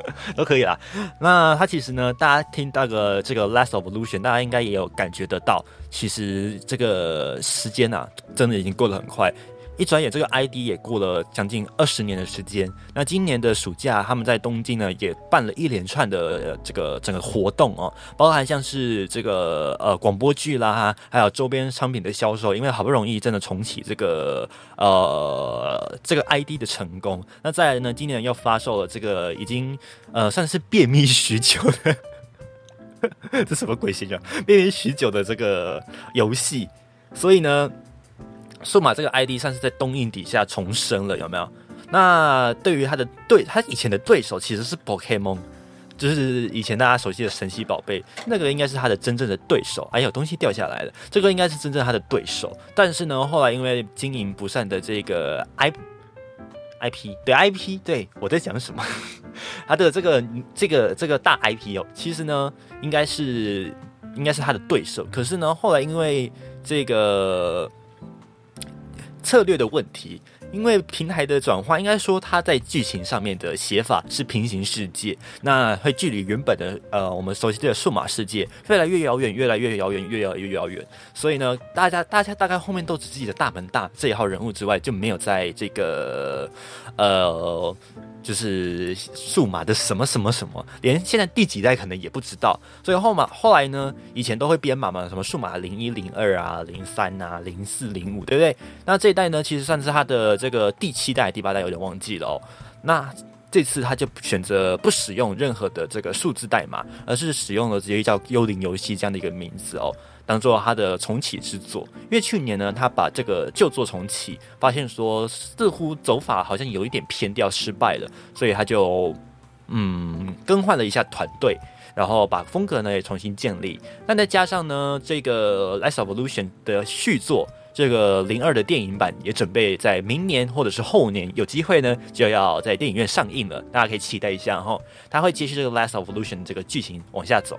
*laughs* 都可以啦。那他其实呢，大家听到个这个 Last Evolution，大家应该也有感觉得到，其实这个时间啊，真的已经过得很快。一转眼，这个 ID 也过了将近二十年的时间。那今年的暑假，他们在东京呢也办了一连串的、这个整个活动哦，包含像是这个呃广播剧啦，还有周边商品的销售。因为好不容易真的重启这个呃这个 ID 的成功，那再来呢，今年又发售了这个已经呃算是便秘许久的。*laughs* 这什么鬼形象？便秘许久的这个游戏，所以呢，数码这个 ID 算是在东映底下重生了，有没有？那对于他的对他以前的对手其实是 Pokemon，就是以前大家熟悉的神奇宝贝，那个应该是他的真正的对手。哎有东西掉下来了，这个应该是真正他的对手。但是呢，后来因为经营不善的这个 I IP，对 IP，对我在讲什么？*laughs* 他的这个这个这个大 IP 哦，其实呢，应该是应该是他的对手。可是呢，后来因为这个策略的问题，因为平台的转换，应该说它在剧情上面的写法是平行世界，那会距离原本的呃我们熟悉的数码世界越来越遥远，越来越遥远，越来越遥远。所以呢，大家大家大概后面都只记得大门大这一号人物之外，就没有在这个呃。就是数码的什么什么什么，连现在第几代可能也不知道，所以后码后来呢，以前都会编码嘛，什么数码零一零二啊、零三啊、零四零五，对不对？那这一代呢，其实算是它的这个第七代、第八代，有点忘记了哦。那这次他就选择不使用任何的这个数字代码，而是使用了直接叫“幽灵游戏”这样的一个名字哦。当做他的重启之作，因为去年呢，他把这个旧作重启，发现说似乎走法好像有一点偏掉，失败了，所以他就嗯更换了一下团队，然后把风格呢也重新建立。那再加上呢，这个《Life Evolution》的续作，这个零二的电影版也准备在明年或者是后年有机会呢，就要在电影院上映了，大家可以期待一下哈。它会继续这个《Life Evolution》这个剧情往下走。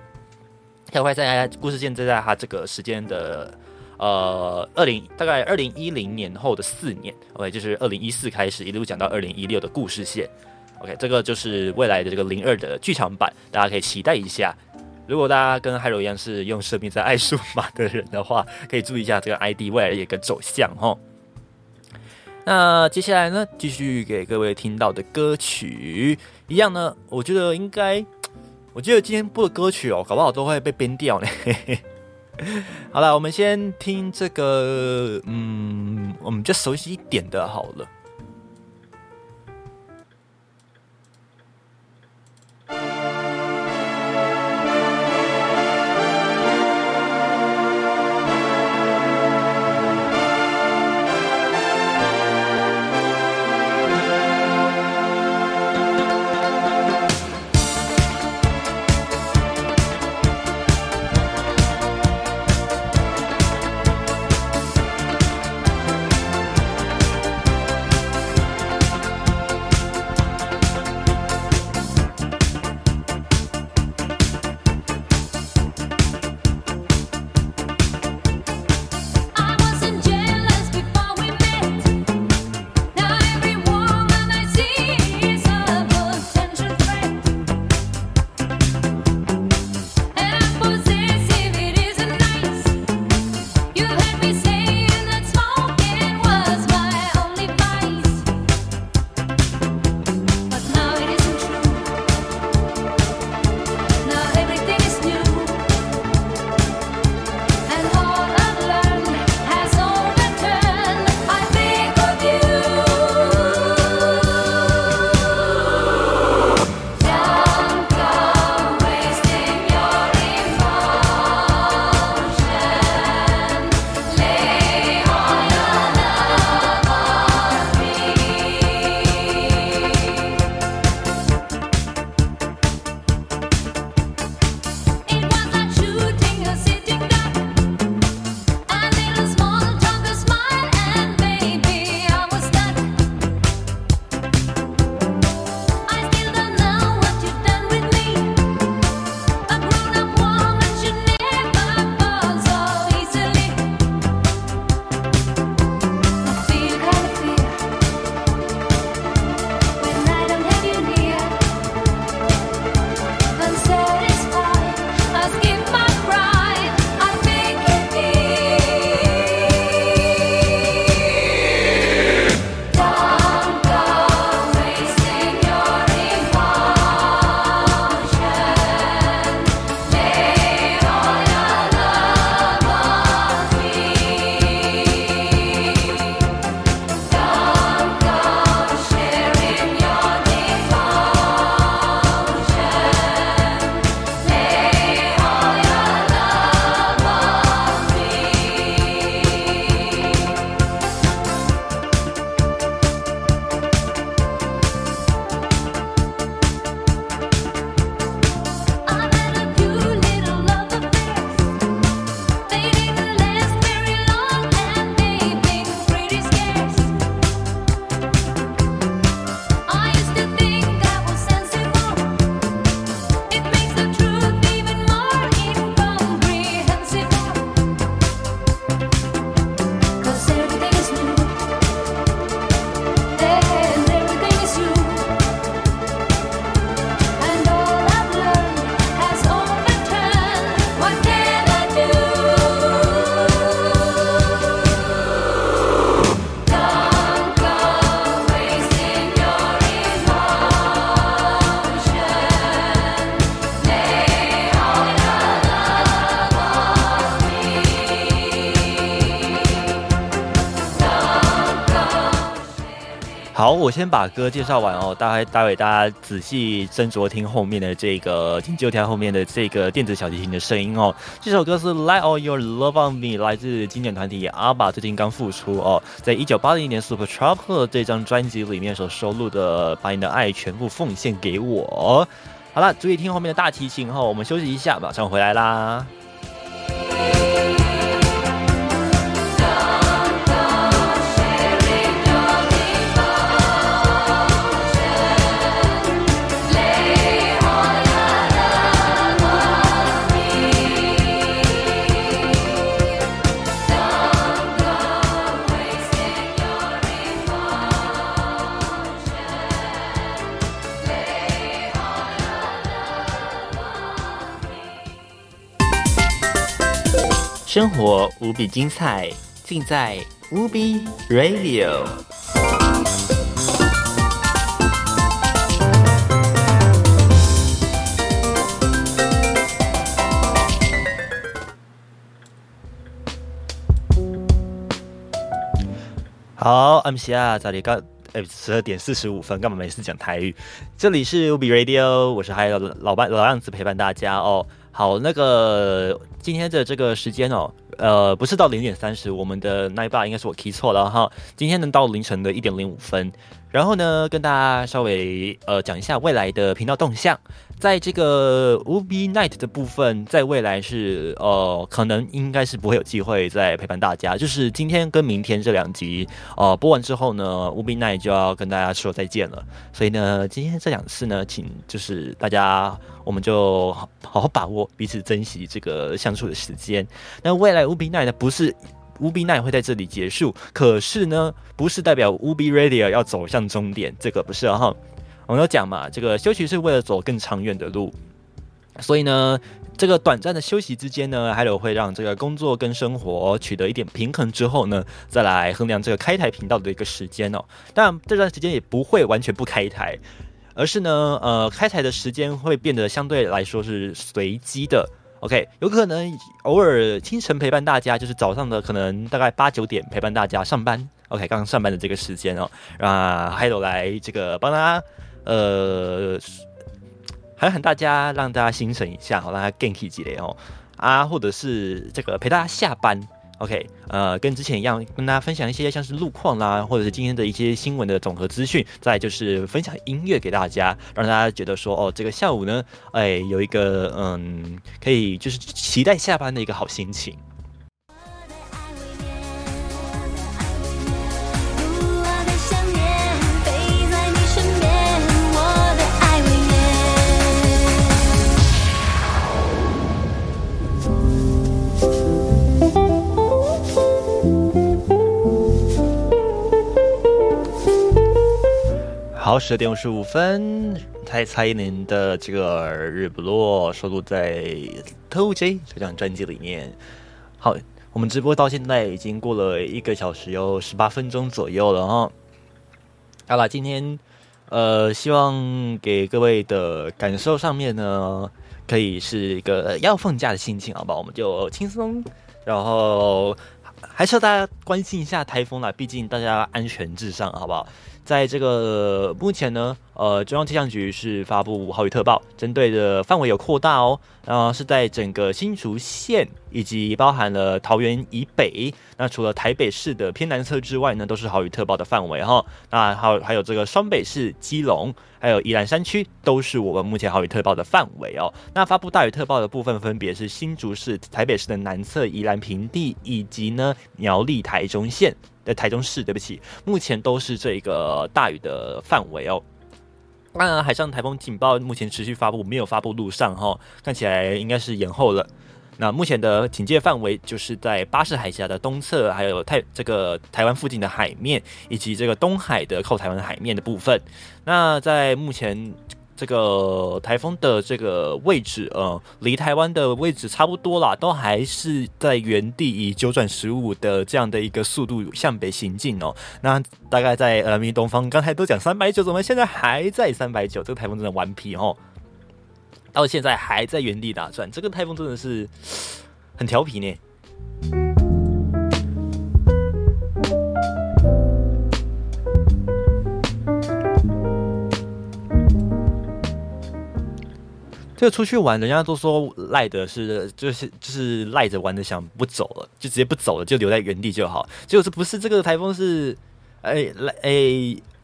它会在故事线，在它这个时间的呃二零大概二零一零年后的四年，OK，就是二零一四开始一路讲到二零一六的故事线，OK，这个就是未来的这个零二的剧场版，大家可以期待一下。如果大家跟 Hero 一样是用设定在爱数码的人的话，可以注意一下这个 ID 未来的一个走向哈。那接下来呢，继续给各位听到的歌曲一样呢，我觉得应该。我觉得今天播的歌曲哦，搞不好都会被编掉呢。*laughs* 好了，我们先听这个，嗯，我们就熟悉一点的好了。好，我先把歌介绍完哦，待会待会大家仔细斟酌听后面的这个听就条后面的这个电子小提琴的声音哦。这首歌是《Light All Your Love on Me》，来自经典团体阿爸，最近刚复出哦，在一九八零年《Super Tropical》这张专辑里面所收录的《把你的爱全部奉献给我》。好了，注意听后面的大提琴哦，我们休息一下，马上回来啦。生活无比精彩，尽在 UB Radio。好，I'm 西亚，这里刚哎十二点四十五分，干嘛没事讲台语？这里是 UB Radio，我是还有老伴老样子陪伴大家哦。好，那个今天的这个时间哦，呃，不是到零点三十，我们的那一把应该是我 key 错了哈。今天能到凌晨的一点零五分，然后呢，跟大家稍微呃讲一下未来的频道动向。在这个 UB Night 的部分，在未来是呃，可能应该是不会有机会再陪伴大家。就是今天跟明天这两集，呃，播完之后呢，UB Night 就要跟大家说再见了。所以呢，今天这两次呢，请就是大家，我们就好好把握彼此珍惜这个相处的时间。那未来 UB Night 呢，不是乌比奈会在这里结束，可是呢，不是代表 UB Radio 要走向终点，这个不是哈。我们有讲嘛，这个休息是为了走更长远的路，所以呢，这个短暂的休息之间呢，还有会让这个工作跟生活取得一点平衡之后呢，再来衡量这个开台频道的一个时间哦。当然，这段时间也不会完全不开台，而是呢，呃，开台的时间会变得相对来说是随机的。OK，有可能偶尔清晨陪伴大家，就是早上的可能大概八九点陪伴大家上班。OK，刚刚上班的这个时间哦，啊，还有来这个帮大家。呃，喊喊大家，让大家心神一下，好让大家 g e 起几雷哦啊，或者是这个陪大家下班，OK，呃，跟之前一样，跟大家分享一些像是路况啦，或者是今天的一些新闻的总和资讯，再就是分享音乐给大家，让大家觉得说，哦，这个下午呢，哎，有一个嗯，可以就是期待下班的一个好心情。好，十点五十五分，蔡蔡依林的这个《日不落》收录在《偷 J》这张专辑里面。好，我们直播到现在已经过了一个小时有十八分钟左右了哈。好了，今天呃，希望给各位的感受上面呢，可以是一个要放假的心情，好不好？我们就轻松，然后还是要大家关心一下台风啦，毕竟大家安全至上，好不好？在这个目前呢，呃，中央气象局是发布豪雨特报，针对的范围有扩大哦，呃，是在整个新竹县以及包含了桃园以北，那除了台北市的偏南侧之外呢，都是豪雨特报的范围哈。那还有还有这个双北市、基隆，还有宜兰山区，都是我们目前豪雨特报的范围哦。那发布大雨特报的部分，分别是新竹市、台北市的南侧、宜兰平地，以及呢苗栗、台中县。的台中市，对不起，目前都是这个大雨的范围哦。当然海上台风警报目前持续发布，没有发布路上哈，看起来应该是延后了。那目前的警戒范围就是在巴士海峡的东侧，还有太这个台湾附近的海面，以及这个东海的靠台湾海面的部分。那在目前。这个台风的这个位置，呃，离台湾的位置差不多啦，都还是在原地以九转十五的这样的一个速度向北行进哦。那大概在呃，东方刚才都讲三百九，怎么现在还在三百九？这个台风真的顽皮哦，到现在还在原地打转，这个台风真的是很调皮呢。就出去玩，人家都说赖的是就是就是赖着玩的，想不走了，就直接不走了，就留在原地就好。结果是不是这个台风是，哎来哎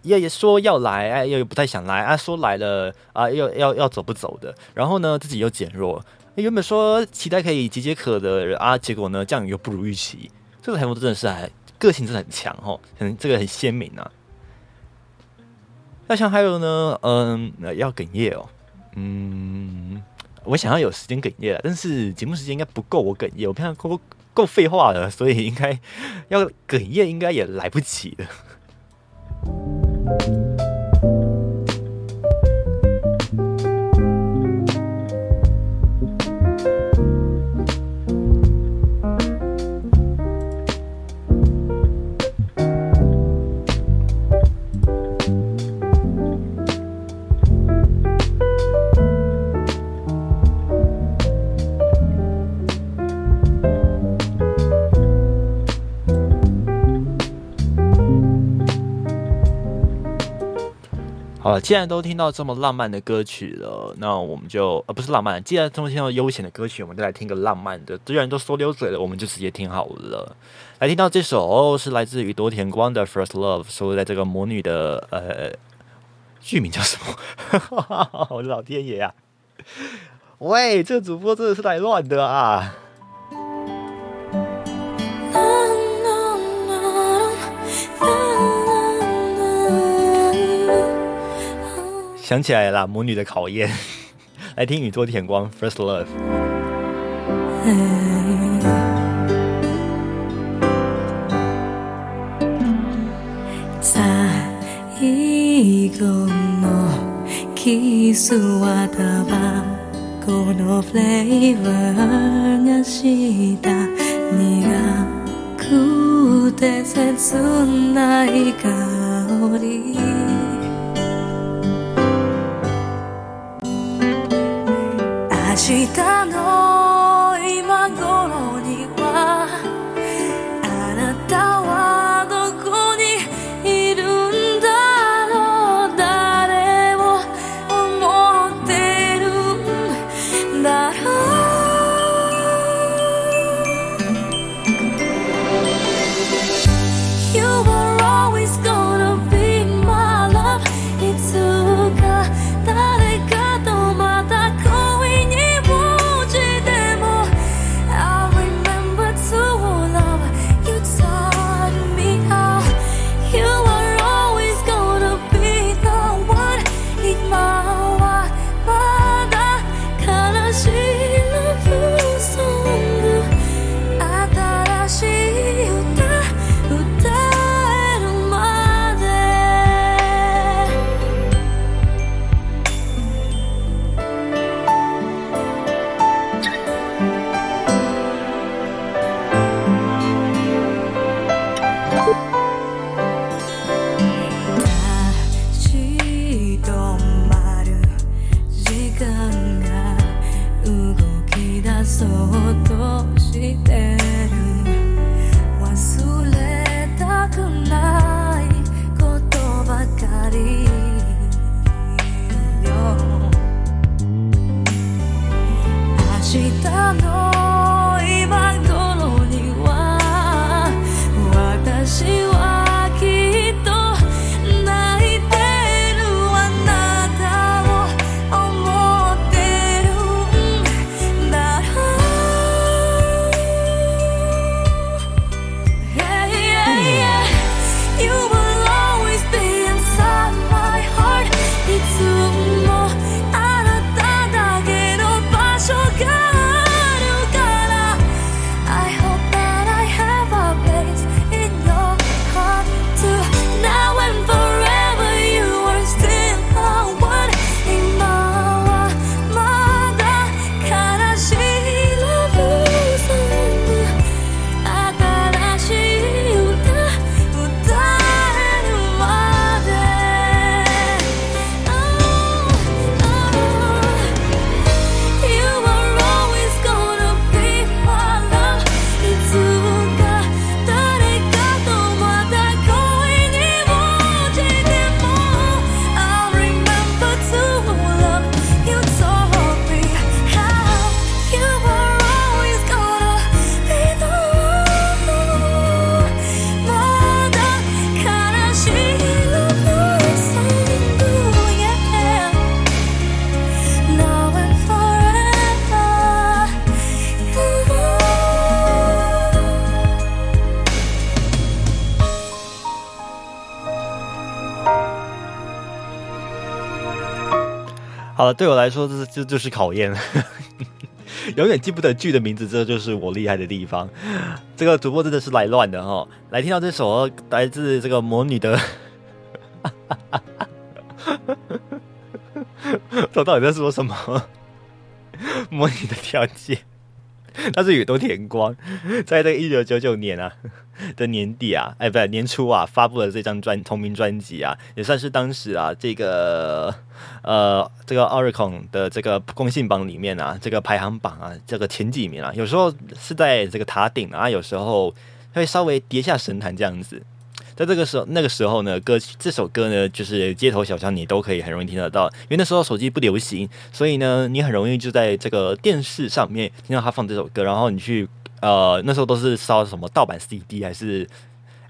也说要来，哎又不太想来啊，说来了啊要要要走不走的，然后呢自己又减弱，原本说期待可以解解渴的啊，结果呢降雨又不如预期。这个台风真的是还个性真的很强哦，很这个很鲜明啊。那像还有呢，嗯，要哽咽哦。嗯，我想要有时间哽咽了，但是节目时间应该不够我哽咽，我看够够废话的，所以应该要哽咽，应该也来不及了。好了，既然都听到这么浪漫的歌曲了，那我们就呃不是浪漫，既然都听到悠闲的歌曲，我们就来听个浪漫的。既然都说溜嘴了，我们就直接听好了。来听到这首是来自于多田光的《First Love》，收在这个魔女的呃剧名叫什么？*laughs* 我的老天爷啊！喂，这主播真的是来乱的啊！想起来了，魔女的考验。*laughs* 来听宇多田光《First Love》。最後のキスはタバコのフレーバーがした苦くて切ない香り 期待。对我来说，这这就是考验。*laughs* 永远记不得剧的名字，这就是我厉害的地方。这个主播真的是来乱的哈！来听到这首来自这个魔女的，*laughs* 他到底在说什么？*laughs* 魔女的条件，*laughs* 它是宇多田光 *laughs* 在这个一九九九年啊 *laughs* 的年底啊，哎，不是，年初啊发布了这张专同名专辑啊，也算是当时啊这个呃这个 Oricon 的这个公信榜里面啊，这个排行榜啊这个前几名啊，有时候是在这个塔顶啊，有时候会稍微跌下神坛这样子。在这个时候，那个时候呢，歌这首歌呢，就是街头小巷你都可以很容易听得到，因为那时候手机不流行，所以呢，你很容易就在这个电视上面听到他放这首歌，然后你去呃那时候都是烧什么盗版 CD 还是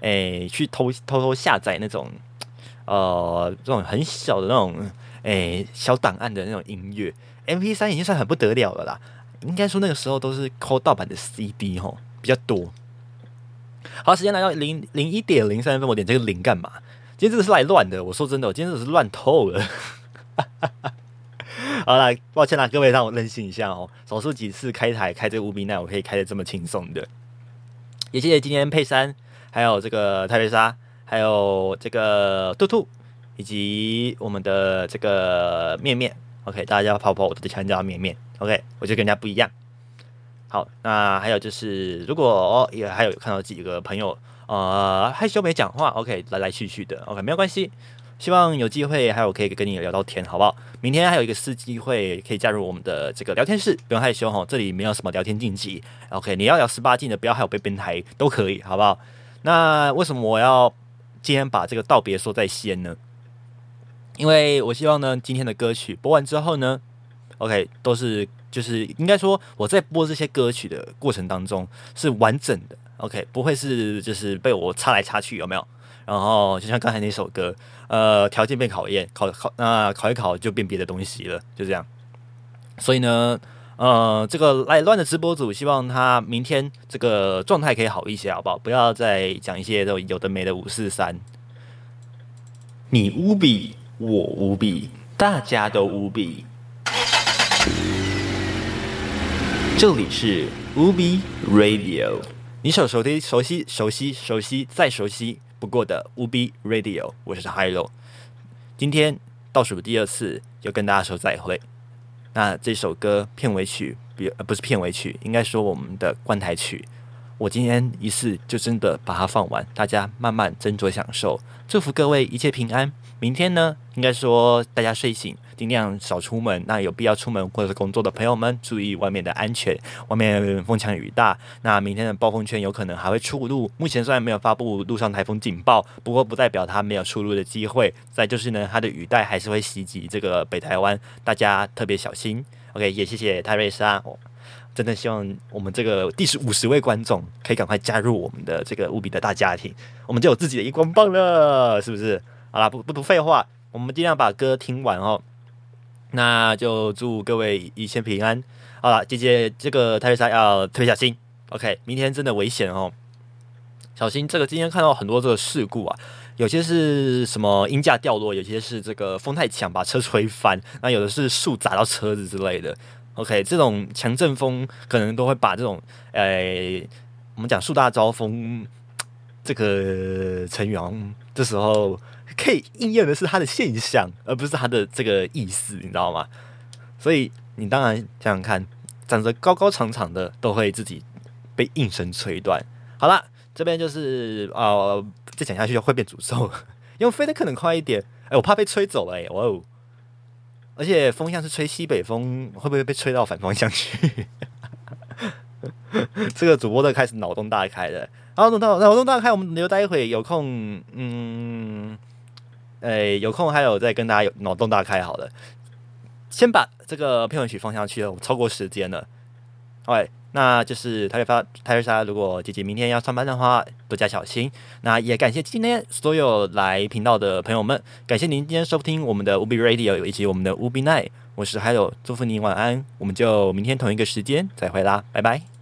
诶去偷偷偷下载那种呃这种很小的那种诶小档案的那种音乐，MP 三已经算很不得了了啦，应该说那个时候都是抠盗版的 CD 吼比较多。好，时间来到零零一点零三分，我点这个零干嘛？今天真的是来乱的。我说真的，我今天真的是乱透了。*laughs* 好啦，抱歉啦，各位让我任性一下哦。少数几次开台开这个无名奈，我可以开的这么轻松的。也谢谢今天佩珊，还有这个泰瑞莎，还有这个兔兔，以及我们的这个面面。OK，大家泡泡，我都强调面面。OK，我就跟人家不一样。好，那还有就是，如果、哦、也还有看到几个朋友呃害羞没讲话，OK，来来去去的，OK，没有关系。希望有机会还有可以跟你聊到天，好不好？明天还有一个司机会可以加入我们的这个聊天室，不用害羞哈，这里没有什么聊天禁忌。OK，你要聊十八禁的，不要还有被编台都可以，好不好？那为什么我要今天把这个道别说在先呢？因为我希望呢，今天的歌曲播完之后呢，OK，都是就是应该说我在播这些歌曲的过程当中是完整的，OK，不会是就是被我插来插去，有没有？然后就像刚才那首歌，呃，条件被考验，考考那、考一考就变别的东西了，就这样。所以呢，呃，这个来乱的直播组，希望他明天这个状态可以好一些，好不好？不要再讲一些这种有的没的五四三。你无比，我无比，大家都无比。这里是 Ubi Radio，你所熟的、熟悉、熟悉、熟悉再熟悉不过的 Ubi Radio，我是 Hilo。今天倒数第二次，要跟大家说再会。那这首歌片尾曲，比呃不是片尾曲，应该说我们的观台曲。我今天一次就真的把它放完，大家慢慢斟酌享受。祝福各位一切平安。明天呢，应该说大家睡醒，尽量少出门。那有必要出门或者是工作的朋友们，注意外面的安全。外面风强雨大，那明天的暴风圈有可能还会出路。目前虽然没有发布陆上台风警报，不过不代表它没有出路的机会。再就是呢，它的雨带还是会袭击这个北台湾，大家特别小心。OK，也谢谢泰瑞莎。哦真的希望我们这个第十五十位观众可以赶快加入我们的这个无比的大家庭，我们就有自己的荧光棒了，是不是？好啦，不不不废话，我们尽量把歌听完哦。那就祝各位一切平安。好了，姐姐，这个泰瑞莎要特别小心。OK，明天真的危险哦，小心这个。今天看到很多这个事故啊，有些是什么鹰架掉落，有些是这个风太强把车吹翻，那有的是树砸到车子之类的。OK，这种强阵风可能都会把这种，呃，我们讲树大招风这个成语，好像这时候可以应验的是它的现象，而不是它的这个意思，你知道吗？所以你当然想想看，长得高高长长的都会自己被应声吹断。好了，这边就是呃，再讲下去就会变诅咒，*laughs* 因为飞得可能快一点，哎，我怕被吹走了、哎，哇哦！而且风向是吹西北风，会不会被吹到反方向去？*laughs* 这个主播都开始脑洞大开了。然后脑脑洞大开，我们留待会有空，嗯，诶、有空还有再跟大家有脑洞大开好了。先把这个片尾曲放下去了，我超过时间了。OK，那就是台北发台北莎，如果姐姐明天要上班的话，多加小心。那也感谢今天所有来频道的朋友们，感谢您今天收听我们的 Ubi Radio 以及我们的 Ubi Night，我是还有祝福您晚安，我们就明天同一个时间再会啦，拜拜。